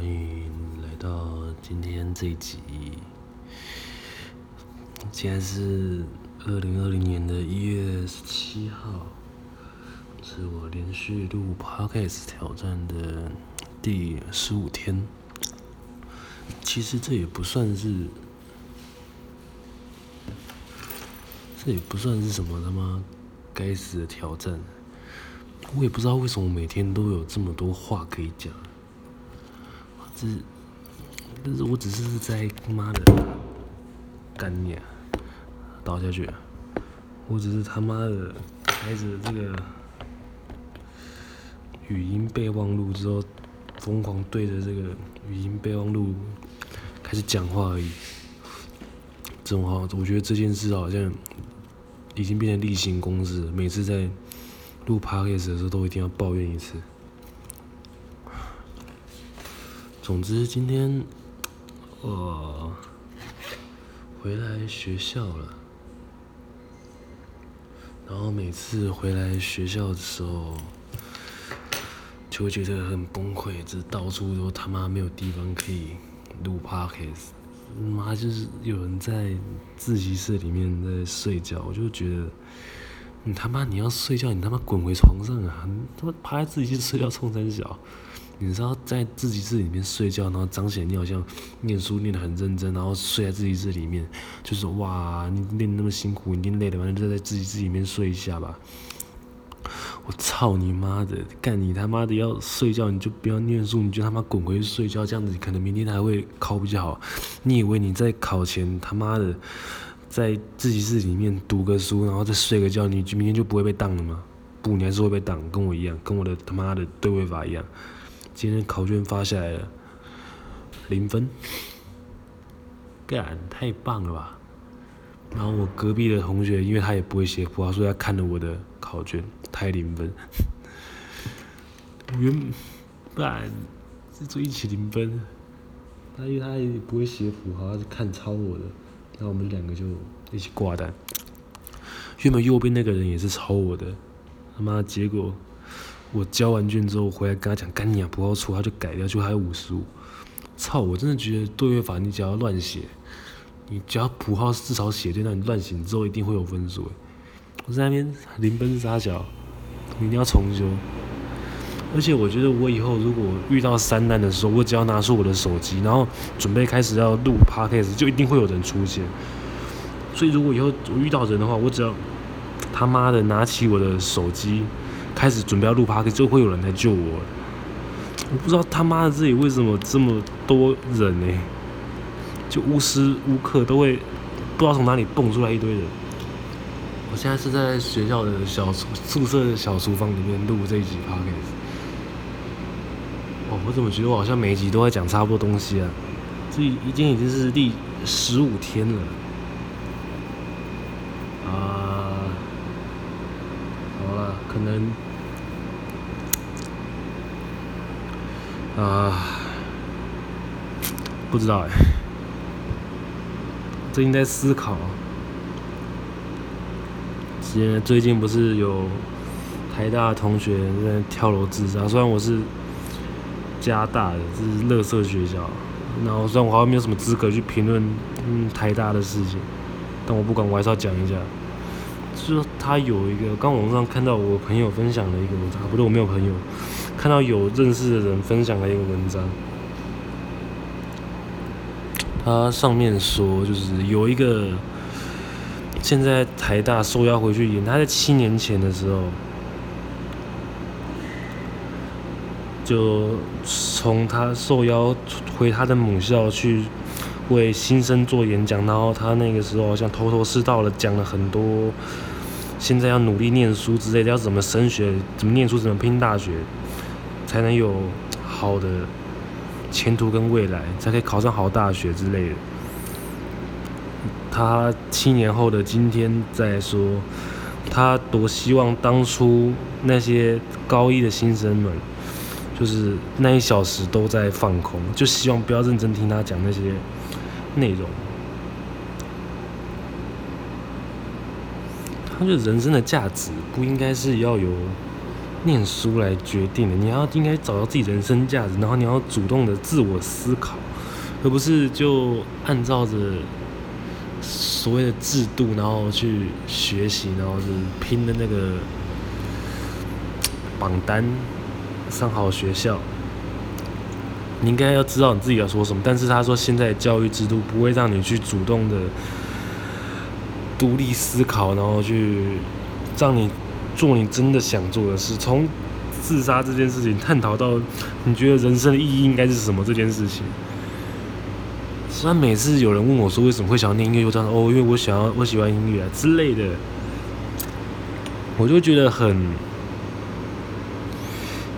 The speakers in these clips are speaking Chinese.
欢迎来到今天这一集。今天是二零二零年的一月十七号，是我连续录 Podcast 挑战的第十五天。其实这也不算是，这也不算是什么他妈该死的挑战。我也不知道为什么每天都有这么多话可以讲。只是，但是我只是在他妈的干你啊，倒下去。我只是他妈的开着这个语音备忘录之后，疯狂对着这个语音备忘录开始讲话而已。这种话，我觉得这件事好像已经变成例行公事。每次在录 p o d c a s 的时候，都一定要抱怨一次。总之，今天我回来学校了，然后每次回来学校的时候，就会觉得很崩溃，这到处都他妈没有地方可以录 podcast，妈就是有人在自习室里面在睡觉，我就觉得你他妈你要睡觉，你他妈滚回床上啊！你他妈趴在自习室睡觉冲三小。你知道在自习室里面睡觉，然后彰显你好像念书念得很认真，然后睡在自习室里面，就是哇，你练那么辛苦，你一定累了，反正就在自习室里面睡一下吧。我操你妈的，干你他妈的要睡觉，你就不要念书，你就他妈滚回去睡觉，这样子可能明天还会考比较好。你以为你在考前他妈的在自习室里面读个书，然后再睡个觉，你就明天就不会被当了吗？不，你还是会被当，跟我一样，跟我的他妈的对位法一样。今天考卷发下来了，零分，干，太棒了吧！然后我隔壁的同学，因为他也不会写符号，所以他看了我的考卷，他也零分。原不然是就一起零分，他因为他也不会写符号，他是看抄我的，然后我们两个就一起挂单。原本右边那个人也是抄我的，他妈结果。我交完卷之后回来跟他讲，干你啊，不要错，他就改掉，就还有五十五。操，我真的觉得对位法你只要乱写，你只要谱号至少写对，那你乱写之后一定会有分数。我在那边零分杀小，你一定要重修。而且我觉得我以后如果遇到三难的时候，我只要拿出我的手机，然后准备开始要录 podcast，就一定会有人出现。所以如果以后我遇到人的话，我只要他妈的拿起我的手机。开始准备要录 podcast 就会有人来救我。我不知道他妈的这里为什么这么多人呢、就无时无刻都会不知道从哪里蹦出来一堆人。我现在是在学校的小宿舍的小厨房里面录这一集 p a r k。哦，我怎么觉得我好像每一集都在讲差不多东西啊？这已经已经是第十五天了。啊，好了。可能啊，不知道哎，最近在思考。之前最近不是有台大的同学在跳楼自杀，虽然我是加大的，这是垃圾学校，然后虽然我好像没有什么资格去评论嗯台大的事情，但我不管，我还是要讲一下。就是他有一个，刚网上看到我朋友分享了一个文章，不对，我没有朋友，看到有认识的人分享了一个文章。他上面说，就是有一个现在台大受邀回去演，他在七年前的时候，就从他受邀回他的母校去为新生做演讲，然后他那个时候好像头头是道的讲了很多。现在要努力念书之类的，要怎么升学，怎么念书，怎么拼大学，才能有好的前途跟未来，才可以考上好大学之类的。他七年后的今天在说，他多希望当初那些高一的新生们，就是那一小时都在放空，就希望不要认真听他讲那些内容。他就人生的价值不应该是要有念书来决定的。你要应该找到自己人生价值，然后你要主动的自我思考，而不是就按照着所谓的制度，然后去学习，然后是拼的那个榜单上好学校。你应该要知道你自己要说什么，但是他说现在教育制度不会让你去主动的独立思考，然后去让你做你真的想做的事。从自杀这件事情探讨到你觉得人生的意义应该是什么这件事情。虽然每次有人问我说为什么会想要念音乐，就这样哦，因为我想要我喜欢音乐啊之类的，我就觉得很。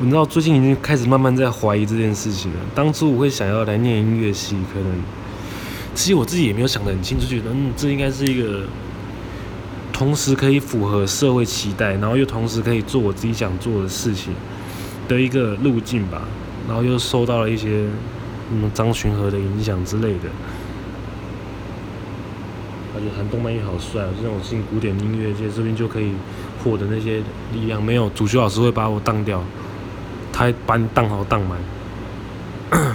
你知道最近已经开始慢慢在怀疑这件事情了。当初我会想要来念音乐系，可能其实我自己也没有想得很清楚，觉得嗯，这应该是一个同时可以符合社会期待，然后又同时可以做我自己想做的事情的一个路径吧。然后又受到了一些嗯张巡和的影响之类的，他觉得弹动漫也好帅啊，这种进古典音乐界这边就可以获得那些力量。没有，主修老师会把我当掉。还把你当好当满，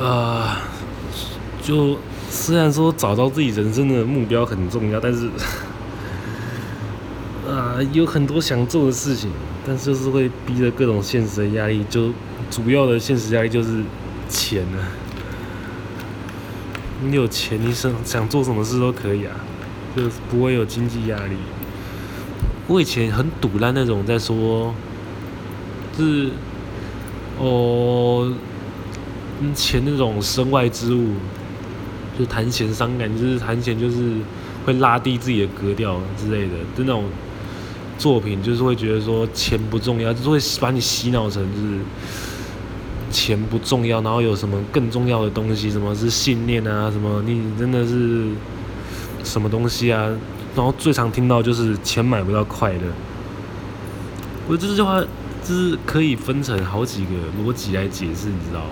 呃，就虽然说找到自己人生的目标很重要，但是，啊、有很多想做的事情，但是就是会逼着各种现实的压力，就主要的现实压力就是钱啊。你有钱，你想想做什么事都可以啊，就不会有经济压力。我以前很赌烂那种在说，就是哦，钱那种身外之物，就谈钱伤感，就是谈钱就是会拉低自己的格调之类的，就那种作品，就是会觉得说钱不重要，就是会把你洗脑成就是钱不重要，然后有什么更重要的东西，什么是信念啊，什么你真的是什么东西啊？然后最常听到就是钱买不到快乐。我这句话就是可以分成好几个逻辑来解释，你知道吗？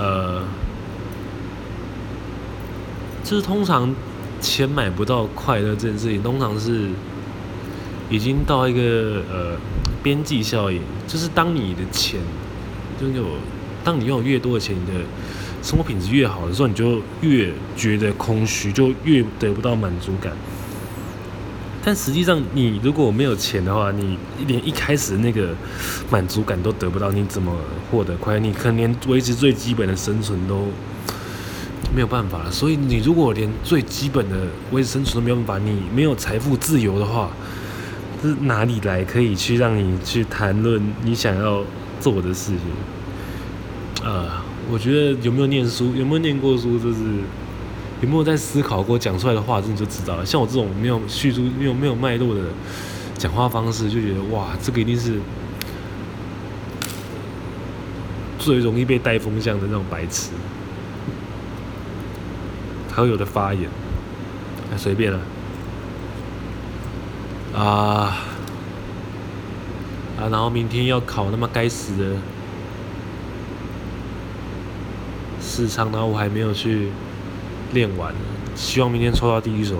呃，就是通常钱买不到快乐这件事情，通常是已经到一个呃边际效应，就是当你的钱就有，当你拥有越多的钱，你的生活品质越好的时候，你就越觉得空虚，就越得不到满足感。但实际上，你如果没有钱的话，你连一开始那个满足感都得不到，你怎么获得快乐？你可能连维持最基本的生存都没有办法。所以，你如果连最基本的维持生存都没有办法，你没有财富自由的话，这哪里来可以去让你去谈论你想要做的事情？呃。我觉得有没有念书，有没有念过书，就是有没有在思考过讲出来的话，这你就知道了。像我这种没有叙述、没有没有脉络的讲话方式，就觉得哇，这个一定是最容易被带风向的那种白痴，还有的发言，随便了啊啊，然后明天要考那么该死的。试唱，然后我还没有去练完了，希望明天抽到第一首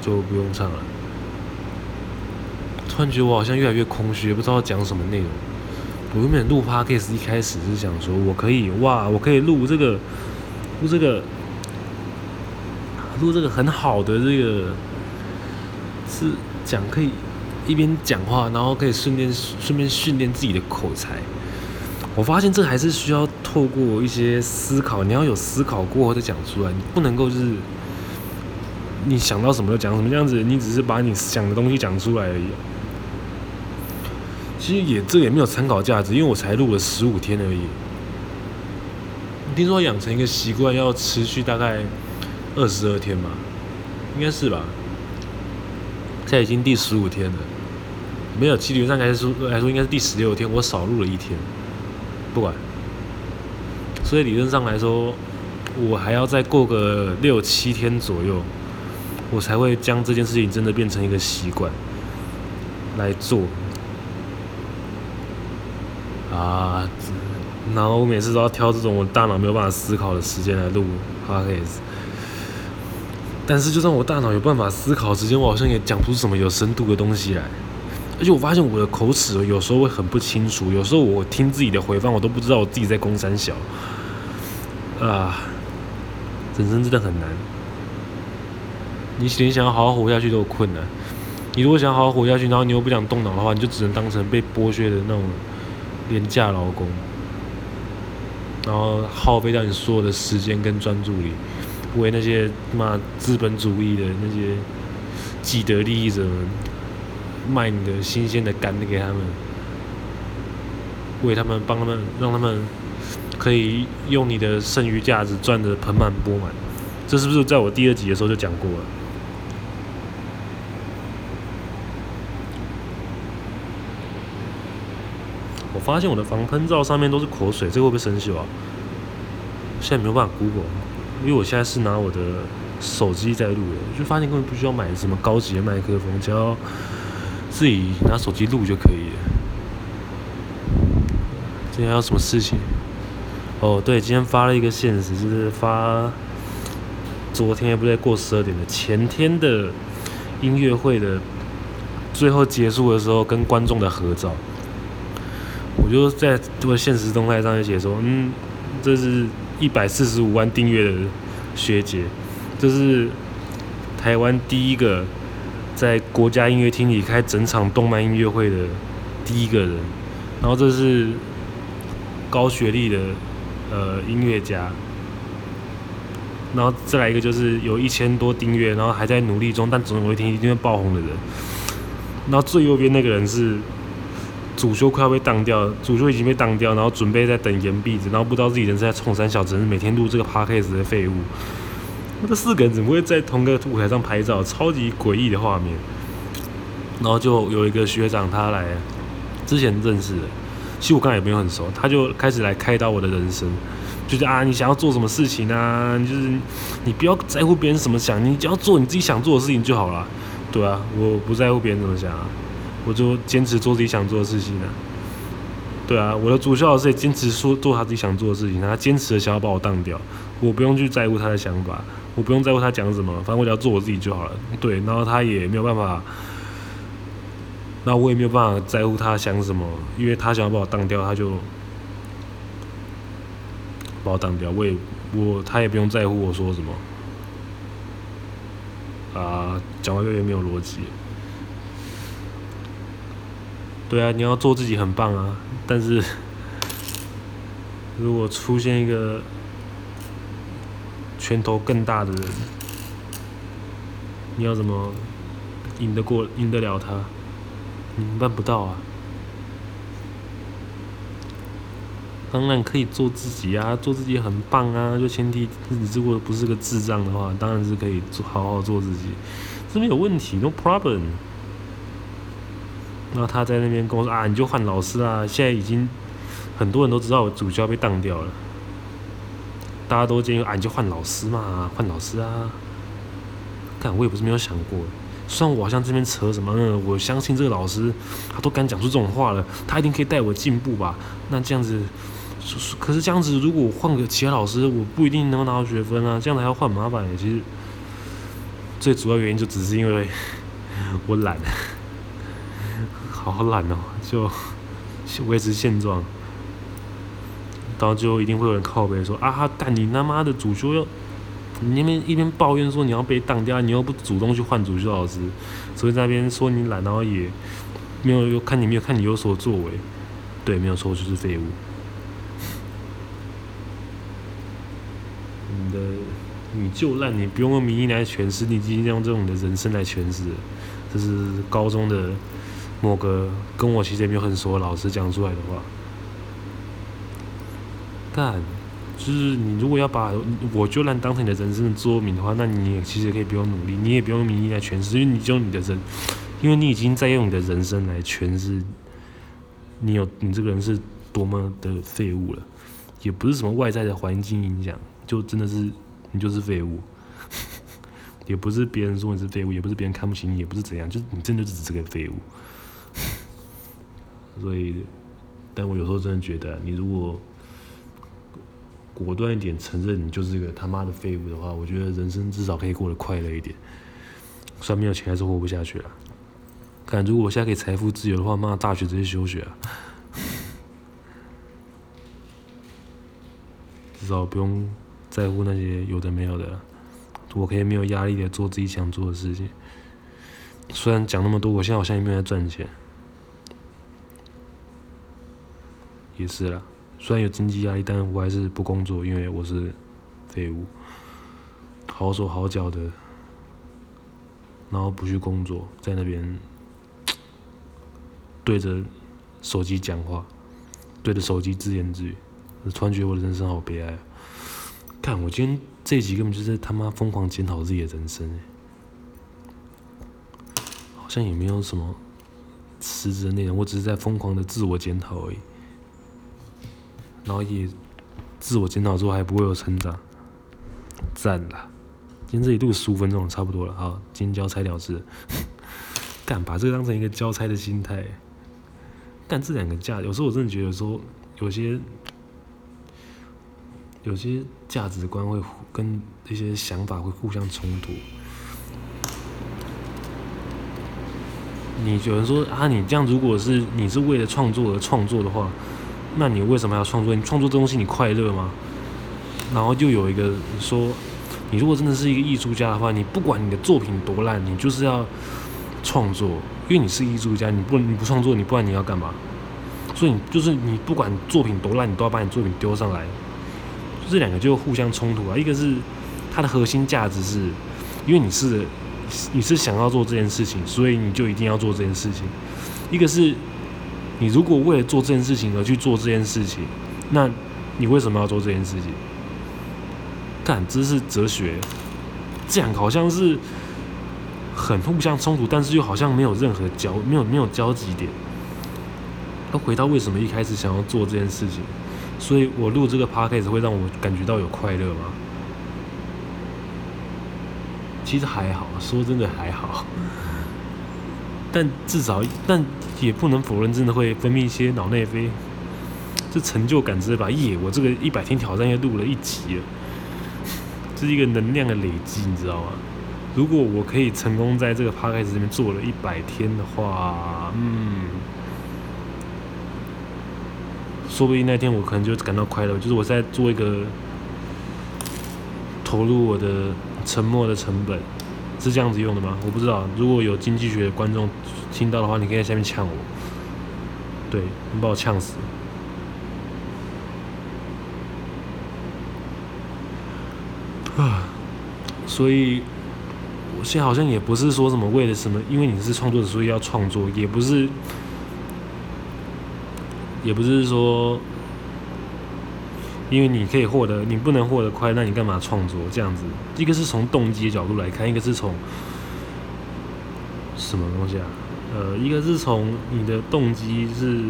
就不用唱了。突然觉得我好像越来越空虚，不知道讲什么内容。我原本录 Podcast 一开始是想说，我可以哇，我可以录这个，录这个，录这个很好的这个，是讲可以一边讲话，然后可以顺便顺便训练自己的口才。我发现这还是需要透过一些思考，你要有思考过后再讲出来，你不能够是你想到什么就讲什么，这样子你只是把你想的东西讲出来而已。其实也这也没有参考价值，因为我才录了十五天而已。听说养成一个习惯要持续大概二十二天吧，应该是吧？现在已经第十五天了，没有，基本上来说来说应该是第十六天，我少录了一天。不管，所以理论上来说，我还要再过个六七天左右，我才会将这件事情真的变成一个习惯来做啊。然后我每次都要挑这种我大脑没有办法思考的时间来录 p o d a s。但是就算我大脑有办法思考之间，我好像也讲不出什么有深度的东西来。而且我发现我的口齿有时候会很不清楚，有时候我听自己的回放，我都不知道我自己在攻三小。啊，人生真的很难。你连想要好好活下去都有困难。你如果想好好活下去，然后你又不想动脑的话，你就只能当成被剥削的那种廉价劳工，然后耗费掉你所有的时间跟专注力，为那些妈资本主义的那些既得利益者们卖你的新鲜的肝给他们，为他们帮他们让他们可以用你的剩余价值赚得盆满钵满。这是不是在我第二集的时候就讲过了？我发现我的防喷罩上面都是口水，这个会不会生锈啊？现在没有办法 Google，因为我现在是拿我的手机在录的，就发现根本不需要买什么高级的麦克风，只要自己拿手机录就可以了。今天有什么事情？哦，对，今天发了一个现实，就是发昨天也不对，过十二点的前天的音乐会的最后结束的时候跟观众的合照。我就在这个现实动态上就写说，嗯，这是一百四十五万订阅的学姐，这是台湾第一个国家音乐厅里开整场动漫音乐会的第一个人，然后这是高学历的呃音乐家，然后再来一个就是有一千多订阅，然后还在努力中，但总有一天一定会爆红的人，然后最右边那个人是。主修快要被当掉，主修已经被当掉，然后准备在等延毕子，然后不知道自己人是在冲三小，只是每天录这个 podcast 的废物。那这四个人怎么会在同个舞台上拍照？超级诡异的画面。然后就有一个学长他来，之前认识的，其实我刚才也没有很熟，他就开始来开导我的人生，就是啊，你想要做什么事情啊？就是你不要在乎别人怎么想，你只要做你自己想做的事情就好了。对啊，我不在乎别人怎么想啊。我就坚持做自己想做的事情、啊。对啊，我的主修老师也坚持说做他自己想做的事情，他坚持的想要把我当掉，我不用去在乎他的想法，我不用在乎他讲什么，反正我只要做我自己就好了。对，然后他也没有办法，那我也没有办法在乎他想什么，因为他想要把我当掉，他就把我当掉，我也我他也不用在乎我说什么。啊，讲话越来越没有逻辑。对啊，你要做自己很棒啊！但是 如果出现一个拳头更大的人，你要怎么赢得过、赢得了他？你办不到啊！当然可以做自己啊，做自己很棒啊！就前提你如果不是个智障的话，当然是可以做好好做自己，这没有问题，no problem。那他在那边跟我说啊，你就换老师啊！现在已经很多人都知道我主教被当掉了，大家都建议啊，你就换老师嘛，换老师啊！但我也不是没有想过，虽然我好像这边扯什么，我相信这个老师他都敢讲出这种话了，他一定可以带我进步吧？那这样子，可是这样子，如果我换个其他老师，我不一定能够拿到学分啊！这样子还要换麻烦，其实最主要原因就只是因为我懒。好懒哦，就维持现状，到最后一定会有人靠北说啊，干你他妈的主修要，你那边一边抱怨说你要被当掉，你又不主动去换主修老师，所以那边说你懒，然后也没有又看你没有看你有所作为，对，没有错，就是废物。你的你就烂，你不用用名义来诠释，你已经用这种的人生来诠释，这是高中的。某个跟我其实也没有很熟的老师讲出来的话，干，就是你如果要把我就烂当成你的人生的座右铭的话，那你也其实也可以不用努力，你也不用名义来诠释，因为你就用你的人，因为你已经在用你的人生来诠释，你有你这个人是多么的废物了，也不是什么外在的环境影响，就真的是你就是废物，也不是别人说你是废物，也不是别人看不起你，也不是怎样，就是你真的就是这个废物。所以，但我有时候真的觉得，你如果果断一点承认你就是个他妈的废物的话，我觉得人生至少可以过得快乐一点。虽然没有钱还是活不下去了。但，如果我现在可以财富自由的话，妈大学直接休学啊！至少不用在乎那些有的没有的，我可以没有压力的做自己想做的事情。虽然讲那么多，我现在好像也没有在赚钱。也是啦，虽然有经济压力，但我还是不工作，因为我是废物，好手好脚的，然后不去工作，在那边对着手机讲话，对着手机自言自语，我突然觉得我的人生好悲哀啊。看我今天这一集根本就是在他妈疯狂检讨自己的人生，好像也没有什么实质的内容，我只是在疯狂的自我检讨而已。然后也自我检讨之后还不会有成长，赞啦！今天这里录十五分钟差不多了，好，今天交差了事。干，把这个当成一个交差的心态。干这两个价，有时候我真的觉得说，有些有些价值观会跟一些想法会互相冲突。你有人说啊，你这样如果是你是为了创作而创作的话。那你为什么要创作？你创作这东西你快乐吗？然后就有一个说，你如果真的是一个艺术家的话，你不管你的作品多烂，你就是要创作，因为你是艺术家，你不你不创作，你不然你要干嘛？所以你就是你不管作品多烂，你都要把你作品丢上来。这两个就互相冲突啊！一个是它的核心价值是，因为你是你是想要做这件事情，所以你就一定要做这件事情。一个是。你如果为了做这件事情而去做这件事情，那你为什么要做这件事情？干，这是哲学，这样好像是很互相冲突，但是又好像没有任何交，没有没有交集点。要回到为什么一开始想要做这件事情，所以我录这个 podcast 会让我感觉到有快乐吗？其实还好，说真的还好。但至少，但也不能否认，真的会分泌一些脑内啡，这成就感之类吧。耶，我这个一百天挑战又录了一集了，这是一个能量的累积，你知道吗？如果我可以成功在这个 podcast 这边做了一百天的话，嗯，说不定那天我可能就感到快乐，就是我在做一个投入我的沉默的成本。是这样子用的吗？我不知道。如果有经济学观众听到的话，你可以在下面呛我。对，你把我呛死。啊，所以，我现在好像也不是说什么为了什么，因为你是创作者，所以要创作，也不是，也不是说。因为你可以获得，你不能获得快乐，那你干嘛创作这样子？一个是从动机的角度来看，一个是从什么东西啊？呃，一个是从你的动机是，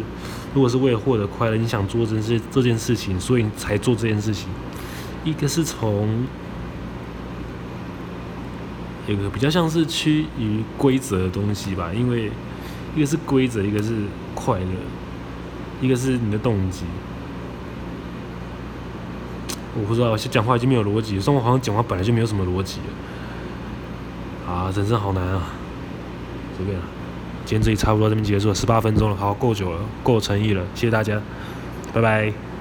如果是为了获得快乐，你想做这件这件事情，所以你才做这件事情。一个是从一个比较像是趋于规则的东西吧，因为一个是规则，一个是快乐，一个是你的动机。我不知道，我讲话已经没有逻辑，生活好像讲话本来就没有什么逻辑。啊，人生好难啊！随便了，今天这里差不多这边结束了，十八分钟了，好，够久了，够诚意了，谢谢大家，拜拜。